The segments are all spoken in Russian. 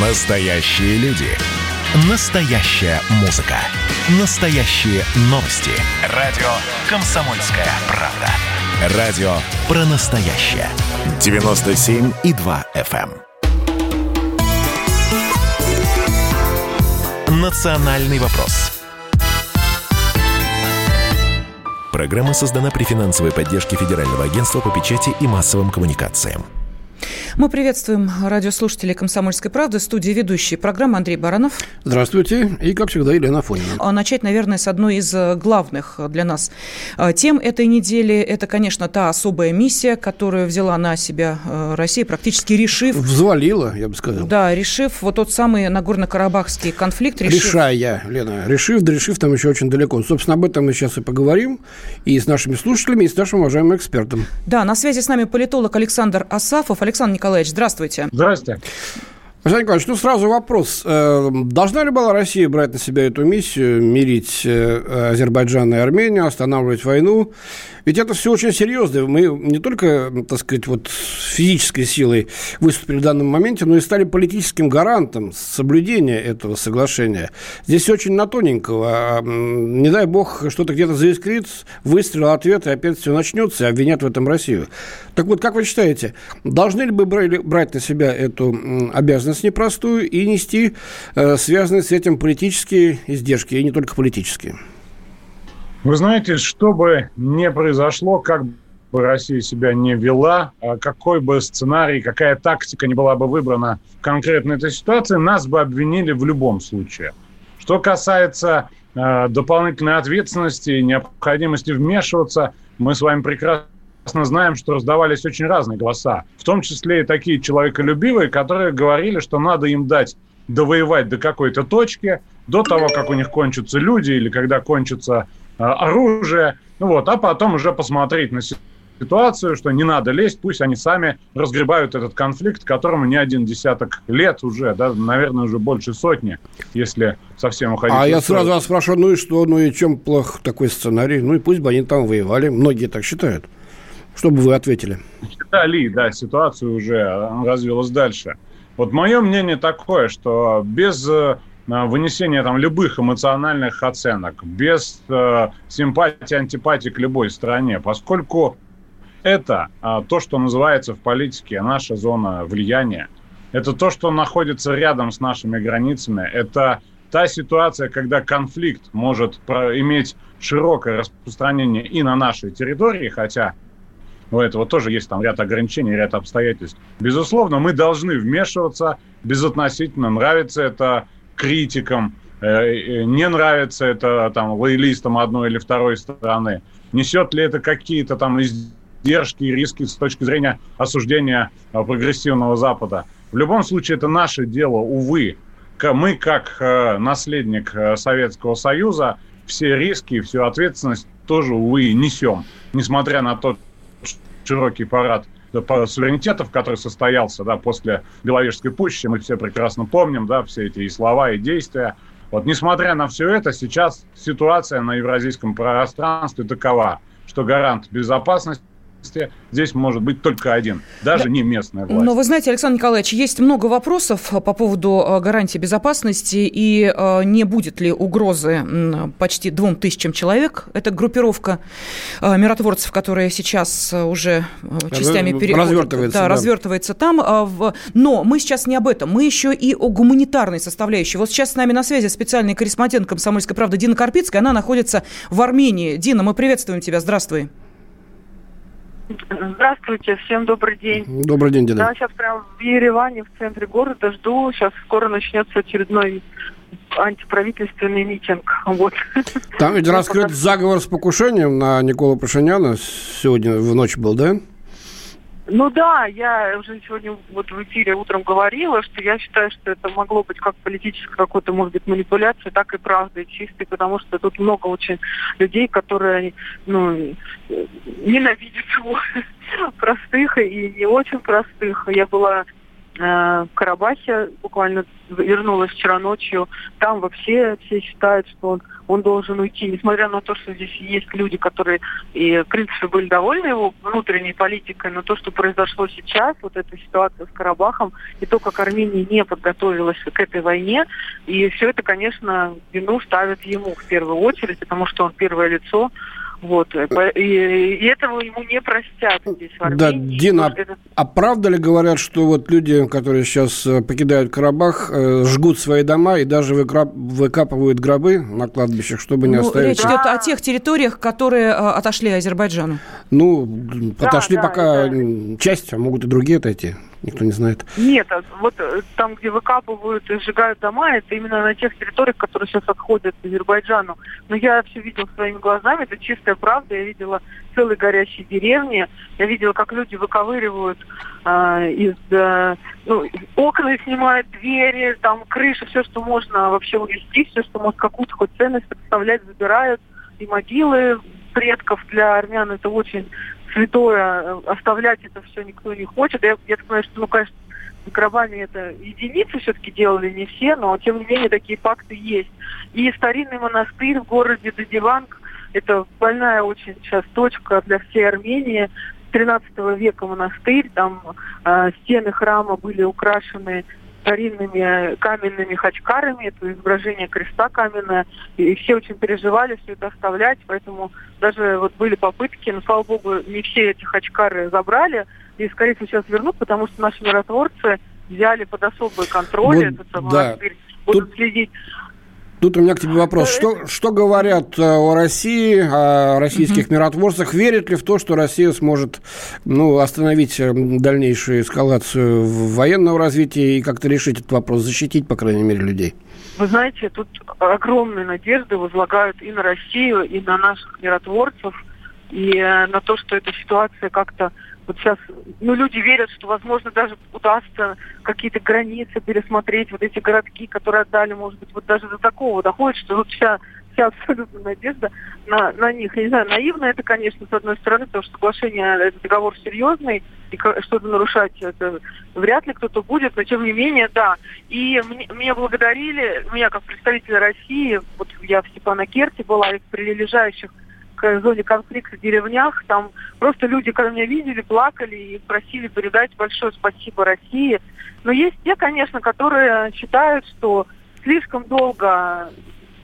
Настоящие люди. Настоящая музыка. Настоящие новости. Радио «Комсомольская правда». Радио про настоящее. 97,2 FM. эм. Национальный вопрос. Программа создана при финансовой поддержке Федерального агентства по печати и массовым коммуникациям. Мы приветствуем радиослушателей «Комсомольской правды». Студии ведущий программы Андрей Баранов. Здравствуйте. И, как всегда, Елена Афонина. А начать, наверное, с одной из э, главных для нас э, тем этой недели. Это, конечно, та особая миссия, которую взяла на себя э, Россия, практически решив... Взвалила, я бы сказал. Да, решив вот тот самый Нагорно-Карабахский конфликт. Решив... Решая, Лена. Решив, да решив, там еще очень далеко. Собственно, об этом мы сейчас и поговорим. И с нашими слушателями, и с нашим уважаемым экспертом. Да, на связи с нами политолог Александр Асафов. Александр Николаевич, Николаевич, здравствуйте. Здравствуйте. Александр Николаевич, ну сразу вопрос. Э, должна ли была Россия брать на себя эту миссию, мирить э, Азербайджан и Армению, останавливать войну? Ведь это все очень серьезно. Мы не только, так сказать, вот физической силой выступили в данном моменте, но и стали политическим гарантом соблюдения этого соглашения. Здесь очень на тоненького. Не дай бог, что-то где-то заискрит, выстрел, ответ, и опять все начнется, и обвинят в этом Россию. Так вот, как вы считаете, должны ли бы брать на себя эту обязанность непростую и нести э, связанные с этим политические издержки, и не только политические? Вы знаете, что бы ни произошло, как бы Россия себя не вела, а какой бы сценарий, какая тактика не была бы выбрана в конкретной этой ситуации, нас бы обвинили в любом случае. Что касается э, дополнительной ответственности и необходимости вмешиваться, мы с вами прекрасно знаем, что раздавались очень разные голоса, в том числе и такие человеколюбивые, которые говорили, что надо им дать довоевать до какой-то точки, до того, как у них кончатся люди или когда кончатся Э, оружие, ну вот, а потом уже посмотреть на ситуацию, что не надо лезть, пусть они сами разгребают этот конфликт, которому не один десяток лет уже, да, наверное, уже больше сотни, если совсем уходить. А я сразу вас спрашиваю, ну и что, ну и чем плох такой сценарий? Ну и пусть бы они там воевали, многие так считают. Что бы вы ответили? Считали, да, ситуация уже развилась дальше. Вот мое мнение такое, что без э, вынесения там любых эмоциональных оценок, без э, симпатии, антипатии к любой стране, поскольку это э, то, что называется в политике наша зона влияния. Это то, что находится рядом с нашими границами. Это та ситуация, когда конфликт может иметь широкое распространение и на нашей территории, хотя у этого тоже есть там ряд ограничений, ряд обстоятельств. Безусловно, мы должны вмешиваться безотносительно, нравится это критикам, э, э, не нравится это там лоялистам одной или второй стороны, несет ли это какие-то там издержки и риски с точки зрения осуждения э, прогрессивного Запада. В любом случае, это наше дело, увы. Мы, как наследник Советского Союза, все риски, всю ответственность тоже, увы, несем. Несмотря на тот широкий парад суверенитетов, который состоялся да, после Беловежской пущи, мы все прекрасно помним, да, все эти и слова, и действия. Вот, несмотря на все это, сейчас ситуация на евразийском пространстве такова, что гарант безопасности здесь может быть только один, даже да. не местная власть. Но вы знаете, Александр Николаевич, есть много вопросов по поводу э, гарантии безопасности и э, не будет ли угрозы почти двум тысячам человек. Это группировка э, миротворцев, которая сейчас уже частями пере... развертывается, да, да. развертывается там. А но мы сейчас не об этом, мы еще и о гуманитарной составляющей. Вот сейчас с нами на связи специальный корреспондент «Комсомольской правды» Дина Карпицкая. Она находится в Армении. Дина, мы приветствуем тебя. Здравствуй. Здравствуйте, всем добрый день. Добрый день, Дина. Я сейчас прям в Ереване, в центре города, жду. Сейчас скоро начнется очередной антиправительственный митинг. Вот. Там ведь раскрыт заговор с покушением на Никола Пашиняна. Сегодня в ночь был, да? Ну да, я уже сегодня вот в эфире утром говорила, что я считаю, что это могло быть как политическая какой-то, может быть, манипуляция, так и правда чистой, потому что тут много очень людей, которые ну, ненавидят его, простых и не очень простых. Я была Э, в Карабахе, буквально вернулась вчера ночью, там вообще все считают, что он, он должен уйти, несмотря на то, что здесь есть люди, которые, и, в принципе, были довольны его внутренней политикой, но то, что произошло сейчас, вот эта ситуация с Карабахом, и то, как Армения не подготовилась к этой войне, и все это, конечно, вину ставят ему в первую очередь, потому что он первое лицо, вот. Э, и, и этого ему не простят здесь в Армении. Да, Дина, а, это... а правда ли говорят, что вот люди, которые сейчас э, покидают Карабах, э, жгут свои дома и даже выкапывают гробы на кладбищах, чтобы не ну, оставить... Речь идет о тех территориях, которые отошли Азербайджану. Ну, да, отошли да, пока да. часть, а могут и другие отойти. Никто не знает. Нет, а вот там, где выкапывают и сжигают дома, это именно на тех территориях, которые сейчас отходят Азербайджану. Но я все видел своими глазами, это чистая правда. Я видела целые горящие деревни, я видела, как люди выковыривают э, из э, ну, окна снимают, двери, там крыши, все, что можно вообще увезти, все, что может какую-то хоть ценность представлять, забирают. И могилы предков для армян это очень святое, оставлять это все никто не хочет. Я, я понимаю, что, ну, конечно, гробами это единицы все-таки делали, не все, но тем не менее такие факты есть. И старинный монастырь в городе Дадиванг, это больная очень сейчас точка для всей Армении. 13 века монастырь, там э, стены храма были украшены старинными каменными хачкарами, это изображение креста каменное, и все очень переживали все это оставлять, поэтому даже вот были попытки, но, слава богу, не все эти хачкары забрали, и, скорее всего, сейчас вернут, потому что наши миротворцы взяли под особый контроль вот, этот да. будут Тут... следить Тут у меня к тебе вопрос. Что, что говорят э, о России, о российских угу. миротворцах? Верят ли в то, что Россия сможет ну, остановить э, дальнейшую эскалацию военного развития и как-то решить этот вопрос, защитить, по крайней мере, людей? Вы знаете, тут огромные надежды возлагают и на Россию, и на наших миротворцев, и э, на то, что эта ситуация как-то вот сейчас, ну, люди верят, что, возможно, даже удастся какие-то границы пересмотреть, вот эти городки, которые отдали, может быть, вот даже до такого доходит, что вот вся, вся абсолютно надежда на, на них. Я не знаю, наивно это, конечно, с одной стороны, потому что соглашение, это договор серьезный, и что-то нарушать это вряд ли кто-то будет, но тем не менее, да. И мне, меня благодарили, меня как представителя России, вот я в Степанакерте была, и в прилежащих к зоне конфликта в деревнях. Там просто люди, когда меня видели, плакали и просили передать большое спасибо России. Но есть те, конечно, которые считают, что слишком долго,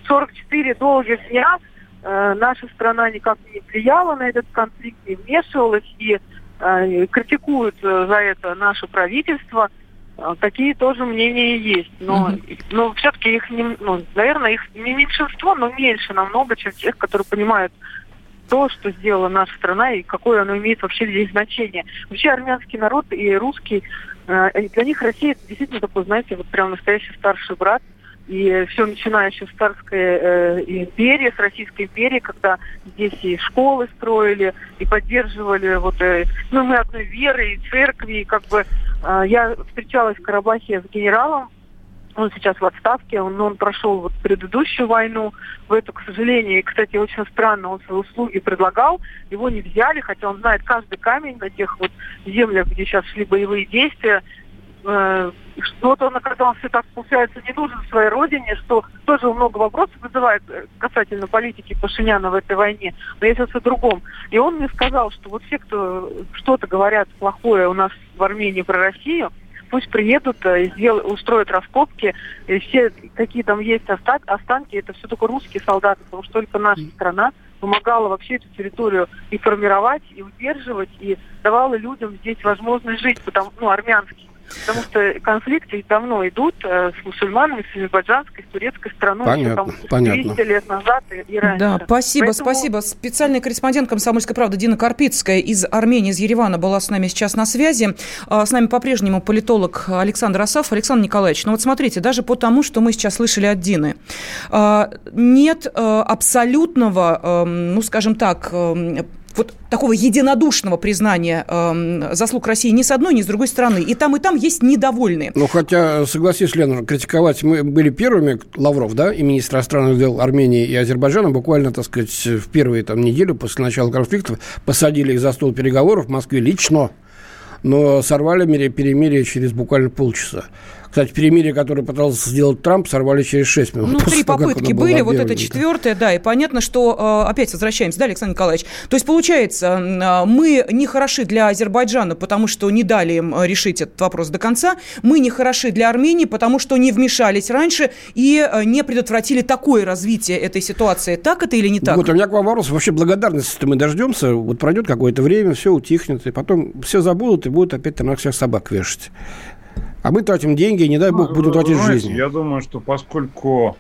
44 долгих дня, э, наша страна никак не влияла на этот конфликт, не вмешивалась и э, критикуют э, за это наше правительство. Э, такие тоже мнения есть. Но, mm-hmm. но все-таки их, не, ну, наверное, их не меньшинство, но меньше намного, чем тех, которые понимают то, что сделала наша страна и какое оно имеет вообще здесь значение. Вообще армянский народ и русский, э, для них Россия это действительно такой, знаете, вот прям настоящий старший брат. И все начиная еще с царской э, империи, с Российской империи, когда здесь и школы строили, и поддерживали вот, э, ну, мы одной веры, и церкви, и как бы э, я встречалась в Карабахе с генералом он сейчас в отставке, он, он прошел вот предыдущую войну, в эту, к сожалению, и, кстати, очень странно, он свои услуги предлагал, его не взяли, хотя он знает каждый камень на тех вот землях, где сейчас шли боевые действия, э, вот он оказался, так получается, не нужен своей родине, что тоже много вопросов вызывает э, касательно политики Пашиняна в этой войне. Но я сейчас о другом. И он мне сказал, что вот все, кто что-то говорят плохое у нас в Армении про Россию, пусть приедут, э, сделают, устроят раскопки, и все, какие там есть останки, это все только русские солдаты, потому что только наша страна помогала вообще эту территорию и формировать, и удерживать, и давала людям здесь возможность жить, потому, ну, армянским. Потому что конфликты давно идут э, с мусульманами, с азербайджанской, с турецкой страной. Понятно, еще, там, 200 понятно. лет назад и, и раньше. Да, спасибо, Поэтому... спасибо. Специальный корреспондент «Комсомольской правды» Дина Карпицкая из Армении, из Еревана была с нами сейчас на связи. А, с нами по-прежнему политолог Александр Асав. Александр Николаевич, ну вот смотрите, даже по тому, что мы сейчас слышали от Дины, а, нет а, абсолютного, ну, скажем так, вот такого единодушного признания э, заслуг России ни с одной, ни с другой стороны. И там, и там есть недовольные. Ну, хотя, согласись, Лена, критиковать мы были первыми, Лавров, да, и министр иностранных дел Армении и Азербайджана, буквально, так сказать, в первые там недели после начала конфликта посадили их за стол переговоров в Москве лично но сорвали перемирие через буквально полчаса. Кстати, перемирие, которое пытался сделать Трамп, сорвали через 6 минут. Ну, три попытки были, вот это четвертое, да, и понятно, что, э, опять возвращаемся, да, Александр Николаевич, то есть, получается, э, мы не хороши для Азербайджана, потому что не дали им э, решить этот вопрос до конца, мы не хороши для Армении, потому что не вмешались раньше и не предотвратили такое развитие этой ситуации. Так это или не так? Вот, у меня к вам вопрос. Вообще благодарности мы дождемся, вот пройдет какое-то время, все утихнет, и потом все забудут, и будут опять на всех собак вешать. А мы тратим деньги, и, не дай бог, будут тратить жизнь. Я думаю, что поскольку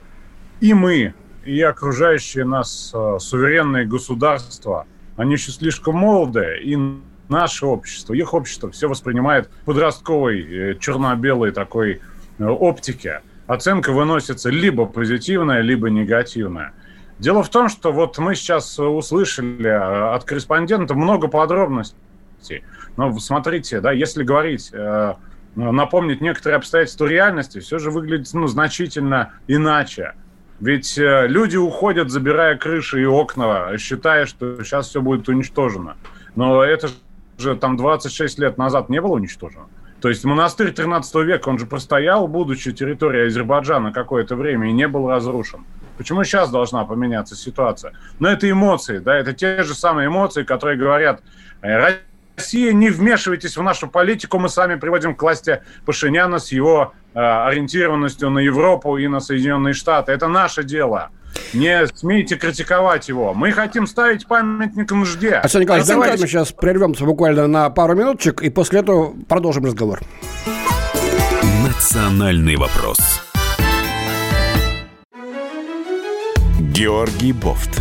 и мы, и окружающие нас э, суверенные государства, они еще слишком молодые, и наше общество, их общество все воспринимает подростковой, э, черно-белой такой э, оптике. Оценка выносится либо позитивная, либо негативная. Дело в том, что вот мы сейчас услышали от корреспондента много подробностей. Но смотрите, да, если говорить напомнить некоторые обстоятельства реальности, все же выглядит ну, значительно иначе. Ведь э, люди уходят, забирая крыши и окна, считая, что сейчас все будет уничтожено. Но это же там 26 лет назад не было уничтожено. То есть монастырь 13 века, он же простоял, будучи территорией Азербайджана какое-то время, и не был разрушен. Почему сейчас должна поменяться ситуация? Но это эмоции, да, это те же самые эмоции, которые говорят, «Э, Россия, не вмешивайтесь в нашу политику, мы сами приводим к власти Пашиняна с его э, ориентированностью на Европу и на Соединенные Штаты. Это наше дело. Не смейте критиковать его. Мы хотим ставить памятник нужде. Александр Николаевич, давайте мы сейчас прервемся буквально на пару минуточек и после этого продолжим разговор. Национальный вопрос. Георгий Бофт.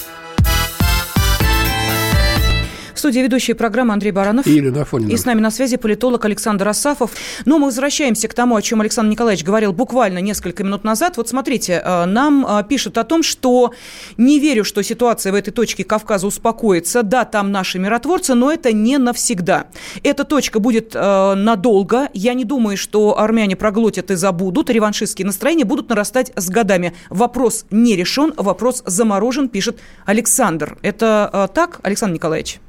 студии ведущая программы Андрей Баранов. И Елена Афонина. И с нами на связи политолог Александр Асафов. Но мы возвращаемся к тому, о чем Александр Николаевич говорил буквально несколько минут назад. Вот смотрите, э, нам э, пишут о том, что не верю, что ситуация в этой точке Кавказа успокоится. Да, там наши миротворцы, но это не навсегда. Эта точка будет э, надолго. Я не думаю, что армяне проглотят и забудут. Реваншистские настроения будут нарастать с годами. Вопрос не решен, вопрос заморожен, пишет Александр. Это так, Александр Николаевич?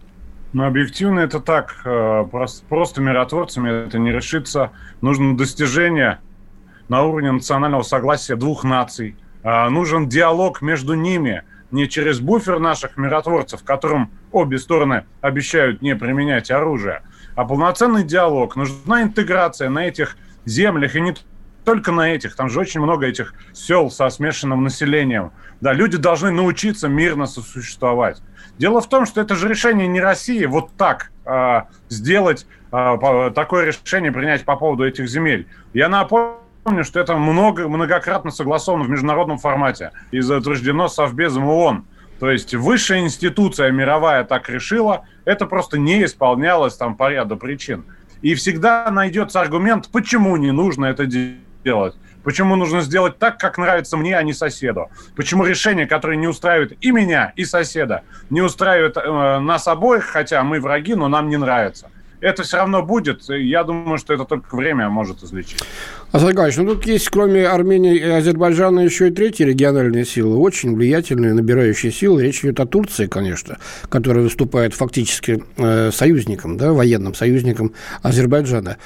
Ну, объективно это так. Э, просто, просто миротворцами это не решится. Нужно достижение на уровне национального согласия двух наций. А, нужен диалог между ними, не через буфер наших миротворцев, которым обе стороны обещают не применять оружие, а полноценный диалог. Нужна интеграция на этих землях, и не только на этих, там же очень много этих сел со смешанным населением. Да, люди должны научиться мирно сосуществовать. Дело в том, что это же решение не России вот так э, сделать, э, такое решение принять по поводу этих земель. Я напомню, что это много, многократно согласовано в международном формате и утверждено Совбезом ООН. То есть высшая институция мировая так решила, это просто не исполнялось там по ряду причин. И всегда найдется аргумент, почему не нужно это делать. Почему нужно сделать так, как нравится мне, а не соседу? Почему решение, которое не устраивает и меня, и соседа, не устраивает э, нас обоих, хотя мы враги, но нам не нравится? Это все равно будет. Я думаю, что это только время может излечить. Асад ну тут есть, кроме Армении и Азербайджана, еще и третьи региональные силы, очень влиятельные, набирающие силы. Речь идет о Турции, конечно, которая выступает фактически э, союзником, да, военным союзником Азербайджана.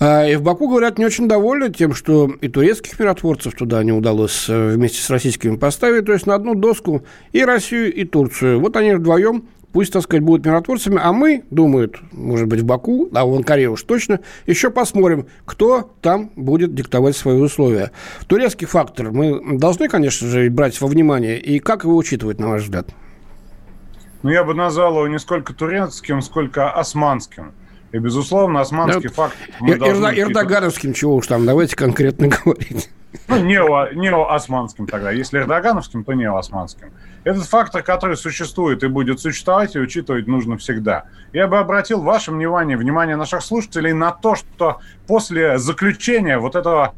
А, и в Баку, говорят, не очень довольны тем, что и турецких миротворцев туда не удалось э, вместе с российскими поставить, то есть на одну доску и Россию, и Турцию. Вот они вдвоем пусть, так сказать, будут миротворцами, а мы, думают, может быть, в Баку, а в Анкаре уж точно, еще посмотрим, кто там будет диктовать свои условия. Турецкий фактор мы должны, конечно же, брать во внимание, и как его учитывать, на ваш взгляд? Ну, я бы назвал его не сколько турецким, сколько османским. И, безусловно, османский да. факт... Эрдо- Эрдогановским чего уж там, давайте конкретно говорить. Ну, нео, неоосманским тогда. Если эрдогановским, то неоосманским. Этот фактор, который существует и будет существовать, и учитывать нужно всегда. Я бы обратил ваше внимание, внимание наших слушателей на то, что после заключения вот этого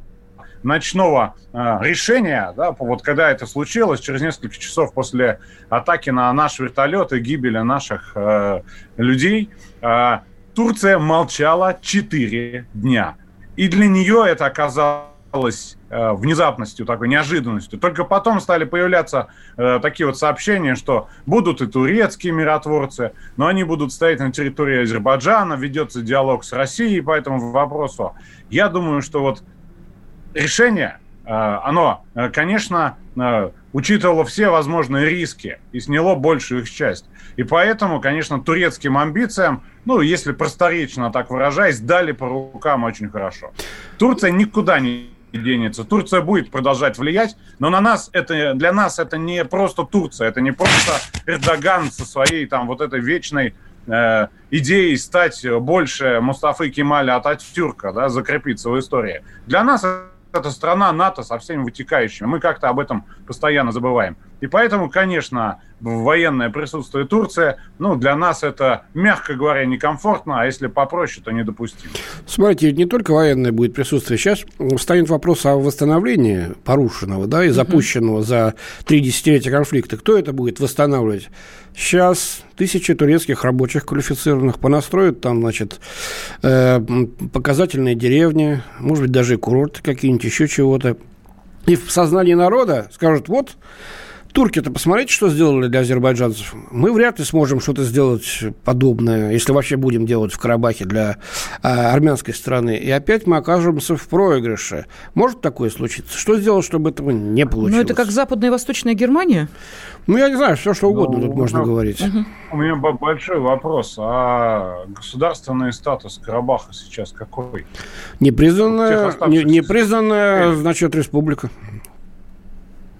ночного э, решения, да, вот когда это случилось, через несколько часов после атаки на наш вертолет и гибели наших э, людей, э, Турция молчала 4 дня. И для нее это оказалось э, внезапностью, такой неожиданностью. Только потом стали появляться э, такие вот сообщения, что будут и турецкие миротворцы, но они будут стоять на территории Азербайджана, ведется диалог с Россией по этому вопросу. Я думаю, что вот решение, э, оно, э, конечно, э, учитывало все возможные риски и сняло большую их часть. И поэтому, конечно, турецким амбициям, ну, если просторечно так выражаясь, дали по рукам очень хорошо. Турция никуда не денется. Турция будет продолжать влиять, но на нас это, для нас это не просто Турция, это не просто Эрдоган со своей там вот этой вечной э, идеей стать больше Мустафы Кемаля Ататюрка, да, закрепиться в истории. Для нас это страна НАТО со всеми вытекающими. Мы как-то об этом постоянно забываем. И поэтому, конечно, военное присутствие Турции, ну, для нас это, мягко говоря, некомфортно, а если попроще, то недопустимо. Смотрите, не только военное будет присутствие. Сейчас встанет вопрос о восстановлении порушенного, да, и запущенного за три десятилетия конфликта. Кто это будет восстанавливать? Сейчас тысячи турецких рабочих квалифицированных понастроят там, значит, э, показательные деревни, может быть, даже курорты какие-нибудь, еще чего-то. И в сознании народа скажут, вот, Турки-то посмотрите, что сделали для азербайджанцев. Мы вряд ли сможем что-то сделать подобное, если вообще будем делать в Карабахе для а, армянской страны. И опять мы окажемся в проигрыше. Может такое случиться? Что сделать, чтобы этого не получилось? Ну, это как Западная и Восточная Германия? Ну, я не знаю, все что угодно ну, тут можно говорить. Угу. У меня большой вопрос. А государственный статус Карабаха сейчас какой? Непризнанная, не, непризнанная значит, республика.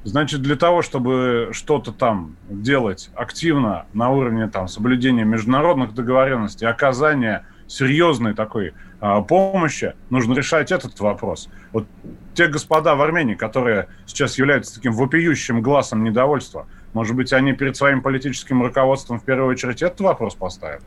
Значит, для того, чтобы что-то там делать активно на уровне там, соблюдения международных договоренностей, оказания серьезной такой а, помощи, нужно решать этот вопрос. Вот те господа в Армении, которые сейчас являются таким вопиющим глазом недовольства, может быть, они перед своим политическим руководством в первую очередь этот вопрос поставят?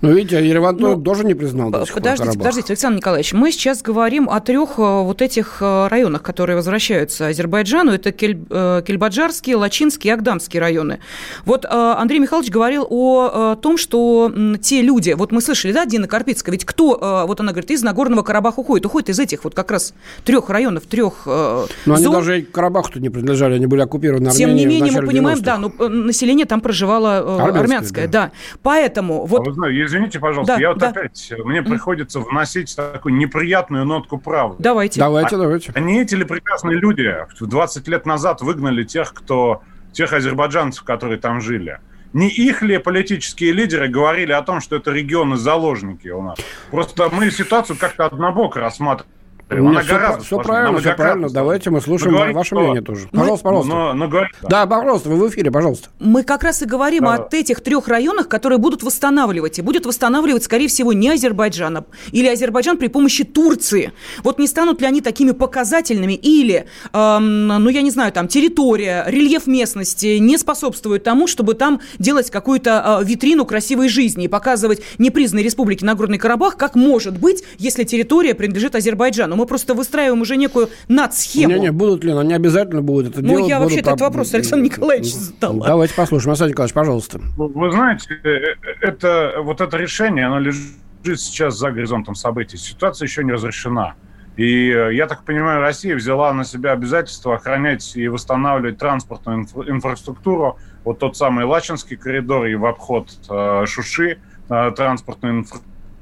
Ну, видите, Ереван ну, тоже не признал до Подождите, подождите, Александр Николаевич, мы сейчас говорим о трех э, вот этих э, районах, которые возвращаются Азербайджану. Это Кель, э, Кельбаджарские, Лачинские и Агдамские районы. Вот Андрей Михайлович говорил о том, что те люди, вот мы слышали, да, Дина Карпицкая, ведь кто, вот она говорит, из Нагорного Карабаха уходит? Уходит из этих вот как раз трех районов, трех Но зон. они даже Карабаху-то не принадлежали, они были оккупированы Арменией Тем не менее, мы понимаем, да, но население там проживало армянское, армянское да. да. Поэтому вот... А знаю, извините, пожалуйста, да, я вот да. опять, мне приходится вносить такую неприятную нотку правды. Давайте. Давайте, а, давайте. Они эти ли прекрасные люди 20 лет назад выгнали тех, кто, тех азербайджанцев, которые там жили? Не их ли политические лидеры говорили о том, что это регионы-заложники у нас? Просто мы ситуацию как-то однобоко рассматриваем она все, гораздо все правильно, все правильно. Давайте мы слушаем говорит, ваше что... мнение тоже. Пожалуйста, мы... пожалуйста. Но, но говорит, да. да, пожалуйста, вы в эфире, пожалуйста. Мы как раз и говорим да. о этих трех районах, которые будут восстанавливать. И будет восстанавливать, скорее всего, не Азербайджан, а или Азербайджан при помощи Турции. Вот не станут ли они такими показательными? Или, эм, ну, я не знаю, там, территория, рельеф местности не способствует тому, чтобы там делать какую-то э, витрину красивой жизни и показывать непризнанной республике Нагорный Карабах, как может быть, если территория принадлежит Азербайджану мы просто выстраиваем уже некую надсхему. Не-не, будут ли, они обязательно будут это ну, делать. Ну, я вообще этот вопрос Александр Николаевич задала. Давайте послушаем. Александр Николаевич, пожалуйста. Вы знаете, э, э, это, вот это решение, оно лежит сейчас за горизонтом событий. Ситуация еще не разрешена. И э, я так понимаю, Россия взяла на себя обязательство охранять и восстанавливать транспортную инфра- инфраструктуру, вот тот самый Лачинский коридор и в обход э, Шуши э, транспортную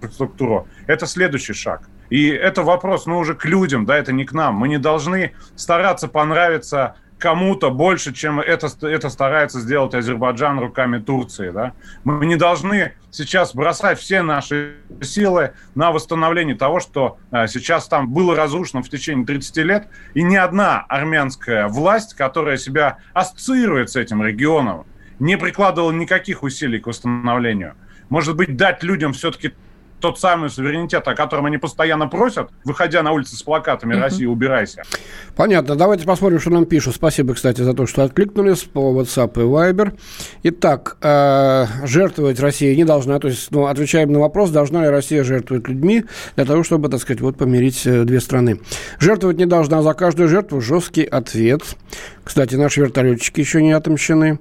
инфраструктуру. Это следующий шаг. И это вопрос, ну, уже к людям, да, это не к нам. Мы не должны стараться понравиться кому-то больше, чем это, это старается сделать Азербайджан руками Турции. Да? Мы не должны сейчас бросать все наши силы на восстановление того, что а, сейчас там было разрушено в течение 30 лет, и ни одна армянская власть, которая себя ассоциирует с этим регионом, не прикладывала никаких усилий к восстановлению. Может быть, дать людям все-таки тот самый суверенитет, о котором они постоянно просят, выходя на улицы с плакатами «Россия, убирайся». Понятно. Давайте посмотрим, что нам пишут. Спасибо, кстати, за то, что откликнулись по WhatsApp и Viber. Итак, э, жертвовать Россия не должна. То есть, ну, отвечаем на вопрос, должна ли Россия жертвовать людьми для того, чтобы, так сказать, вот помирить э, две страны. Жертвовать не должна. За каждую жертву жесткий ответ. Кстати, наши вертолетчики еще не отомщены.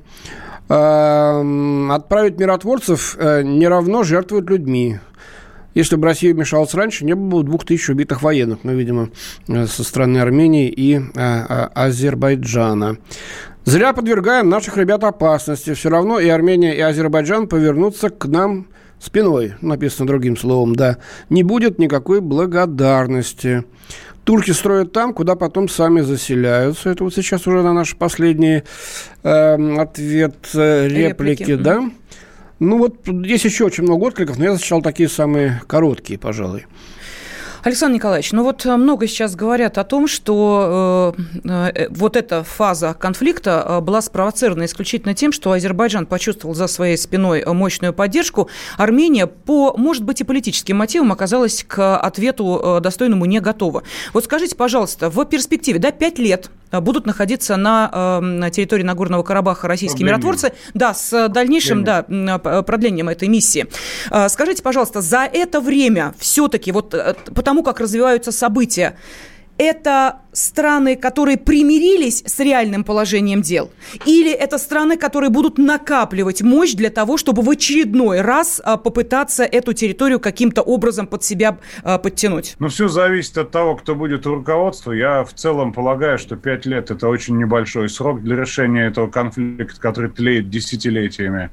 Э, отправить миротворцев э, не равно жертвовать людьми. Если бы Россия вмешалась раньше, не было бы двух тысяч убитых военных, ну, видимо, э, со стороны Армении и а, а, Азербайджана. Зря подвергаем наших ребят опасности. Все равно и Армения, и Азербайджан повернутся к нам спиной, написано другим словом, да. Не будет никакой благодарности. Турки строят там, куда потом сами заселяются. Это вот сейчас уже на наш последний э, ответ э, реплики, реплики, да. Ну вот есть еще очень много откликов, но я зачитал такие самые короткие, пожалуй. Александр Николаевич, ну вот э, много сейчас говорят о том, что э, э, вот эта фаза конфликта э, была спровоцирована исключительно тем, что Азербайджан почувствовал за своей спиной мощную поддержку. Армения по, может быть, и политическим мотивам оказалась к ответу достойному не готова. Вот скажите, пожалуйста, в перспективе, да, пять лет Э, будут находиться на, э, на территории Нагорного Карабаха российские Продление. миротворцы, да, с дальнейшим да, продлением этой миссии. Э, скажите, пожалуйста, за это время все-таки, вот потому как развиваются события, это страны, которые примирились с реальным положением дел? Или это страны, которые будут накапливать мощь для того, чтобы в очередной раз а, попытаться эту территорию каким-то образом под себя а, подтянуть? Ну, все зависит от того, кто будет у руководства. Я в целом полагаю, что пять лет – это очень небольшой срок для решения этого конфликта, который тлеет десятилетиями.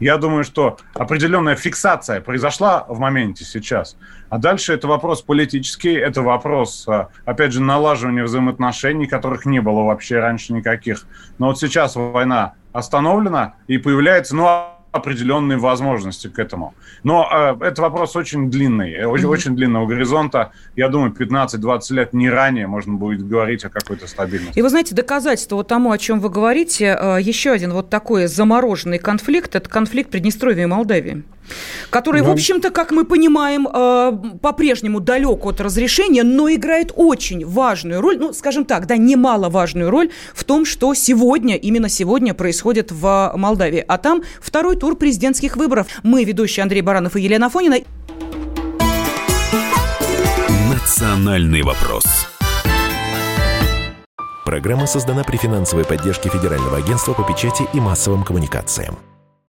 Я думаю, что определенная фиксация произошла в моменте сейчас. А дальше это вопрос политический, это вопрос, а, опять же, налаживания взаимоотношений, которых не было вообще раньше никаких. Но вот сейчас война остановлена и появляется, ну, определенные возможности к этому. Но э, это вопрос очень длинный, э, очень, mm-hmm. очень длинного горизонта. Я думаю, 15-20 лет не ранее можно будет говорить о какой-то стабильности. И вы знаете, доказательство вот тому, о чем вы говорите, э, еще один вот такой замороженный конфликт, это конфликт Приднестровья и Молдавии который, да. в общем-то, как мы понимаем, э, по-прежнему далек от разрешения, но играет очень важную роль, ну, скажем так, да, немаловажную роль в том, что сегодня, именно сегодня происходит в Молдавии. А там второй тур президентских выборов. Мы, ведущие Андрей Баранов и Елена Фонина. Национальный вопрос. Программа создана при финансовой поддержке Федерального агентства по печати и массовым коммуникациям.